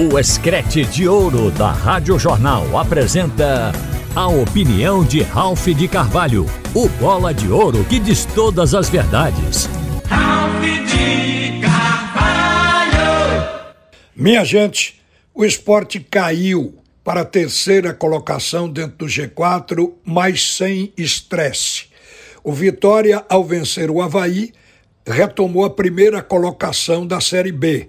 O Escrete de Ouro da Rádio Jornal apresenta a opinião de Ralph de Carvalho, o bola de ouro que diz todas as verdades. Ralph de Carvalho! Minha gente, o esporte caiu para a terceira colocação dentro do G4, mas sem estresse. O Vitória, ao vencer o Havaí, retomou a primeira colocação da Série B.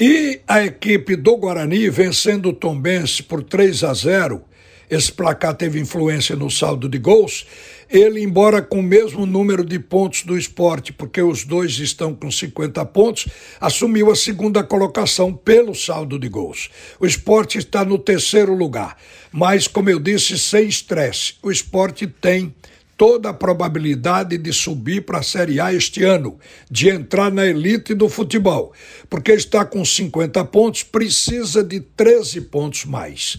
E a equipe do Guarani, vencendo o Tombense por 3 a 0, esse placar teve influência no saldo de gols. Ele, embora com o mesmo número de pontos do esporte, porque os dois estão com 50 pontos, assumiu a segunda colocação pelo saldo de gols. O esporte está no terceiro lugar, mas, como eu disse, sem estresse. O esporte tem toda a probabilidade de subir para a Série A este ano, de entrar na elite do futebol, porque está com 50 pontos, precisa de 13 pontos mais.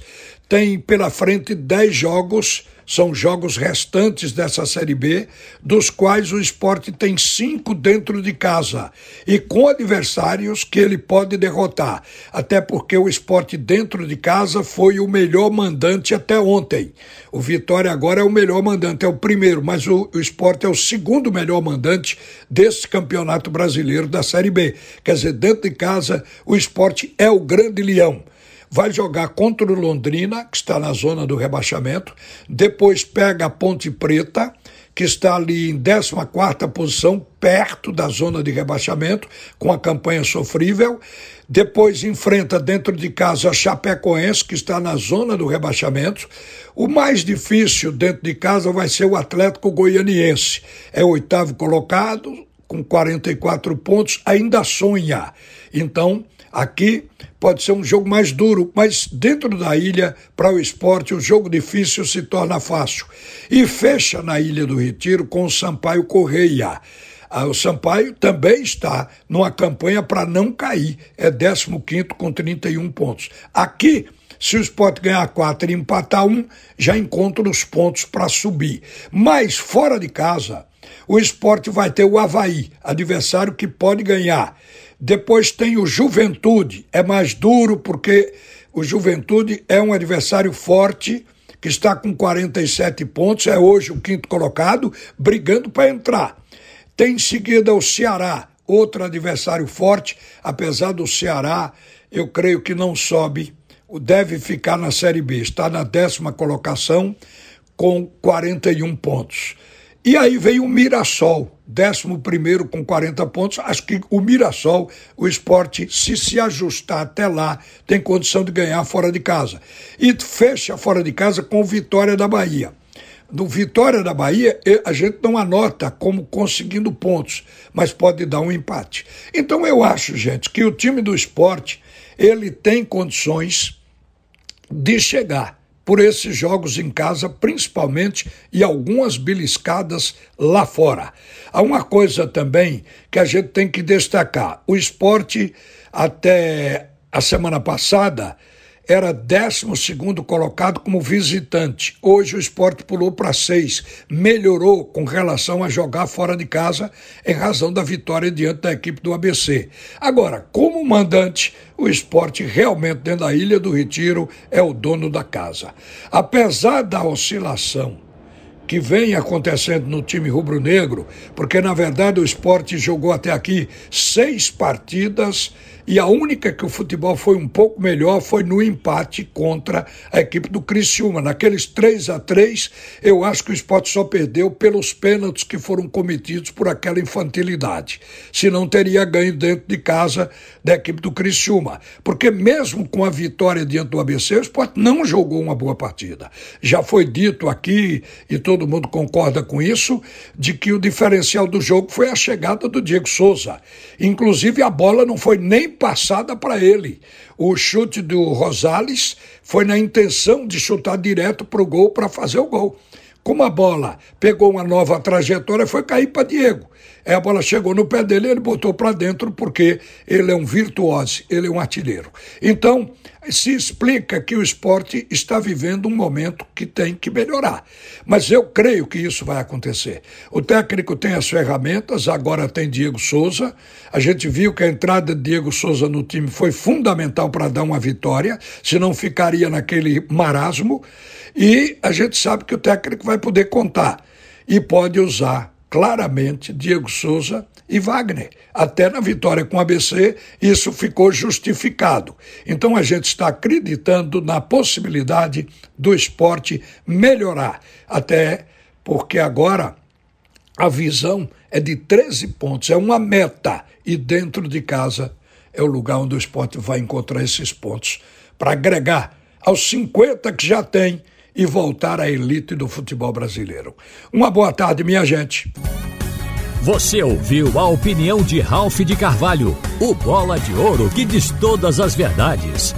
Tem pela frente 10 jogos são jogos restantes dessa Série B, dos quais o esporte tem cinco dentro de casa e com adversários que ele pode derrotar, até porque o esporte dentro de casa foi o melhor mandante até ontem. O Vitória agora é o melhor mandante, é o primeiro, mas o, o esporte é o segundo melhor mandante desse campeonato brasileiro da Série B. Quer dizer, dentro de casa, o esporte é o grande leão vai jogar contra o Londrina, que está na zona do rebaixamento, depois pega a Ponte Preta, que está ali em 14 posição, perto da zona de rebaixamento, com a campanha sofrível. Depois enfrenta dentro de casa a Chapecoense, que está na zona do rebaixamento. O mais difícil dentro de casa vai ser o Atlético Goianiense. É o oitavo colocado, com 44 pontos, ainda sonha. Então, aqui pode ser um jogo mais duro, mas dentro da ilha, para o esporte, o jogo difícil se torna fácil. E fecha na Ilha do Retiro com o Sampaio Correia. Ah, o Sampaio também está numa campanha para não cair, é 15 com 31 pontos. Aqui, se o esporte ganhar 4 e empatar um, já encontra os pontos para subir. Mas fora de casa, o esporte vai ter o Havaí, adversário que pode ganhar. Depois tem o Juventude, é mais duro porque o Juventude é um adversário forte que está com 47 pontos, é hoje o quinto colocado, brigando para entrar. Tem em seguida o Ceará, outro adversário forte, apesar do Ceará, eu creio que não sobe, deve ficar na Série B, está na décima colocação com 41 pontos. E aí vem o Mirassol, 11 com 40 pontos. Acho que o Mirassol, o esporte, se se ajustar até lá, tem condição de ganhar fora de casa. E fecha fora de casa com Vitória da Bahia. No Vitória da Bahia, a gente não anota como conseguindo pontos, mas pode dar um empate. Então eu acho, gente, que o time do esporte ele tem condições de chegar por esses jogos em casa, principalmente, e algumas beliscadas lá fora. Há uma coisa também que a gente tem que destacar: o esporte, até a semana passada, era 12 colocado como visitante. Hoje o esporte pulou para seis, melhorou com relação a jogar fora de casa em razão da vitória diante da equipe do ABC. Agora, como mandante, o esporte realmente dentro da Ilha do Retiro é o dono da casa. Apesar da oscilação que vem acontecendo no time rubro-negro, porque na verdade o esporte jogou até aqui seis partidas e a única que o futebol foi um pouco melhor foi no empate contra a equipe do Criciúma. Naqueles 3 a 3 eu acho que o esporte só perdeu pelos pênaltis que foram cometidos por aquela infantilidade. Se não teria ganho dentro de casa da equipe do Criciúma. Porque mesmo com a vitória diante do ABC, o esporte não jogou uma boa partida. Já foi dito aqui, e todo mundo concorda com isso, de que o diferencial do jogo foi a chegada do Diego Souza. Inclusive, a bola não foi nem passada para ele. O chute do Rosales foi na intenção de chutar direto para o gol para fazer o gol. Como a bola pegou uma nova trajetória, foi cair para Diego. A bola chegou no pé dele, ele botou para dentro porque ele é um virtuose, ele é um artilheiro. Então, se explica que o esporte está vivendo um momento que tem que melhorar. Mas eu creio que isso vai acontecer. O técnico tem as ferramentas, agora tem Diego Souza. A gente viu que a entrada de Diego Souza no time foi fundamental para dar uma vitória, senão ficaria naquele marasmo. E a gente sabe que o técnico vai poder contar e pode usar claramente Diego Souza e Wagner. Até na vitória com o ABC, isso ficou justificado. Então a gente está acreditando na possibilidade do esporte melhorar, até porque agora a visão é de 13 pontos, é uma meta, e dentro de casa é o lugar onde o esporte vai encontrar esses pontos para agregar aos 50 que já tem e voltar à elite do futebol brasileiro. Uma boa tarde, minha gente. Você ouviu a opinião de Ralph de Carvalho, o bola de ouro que diz todas as verdades.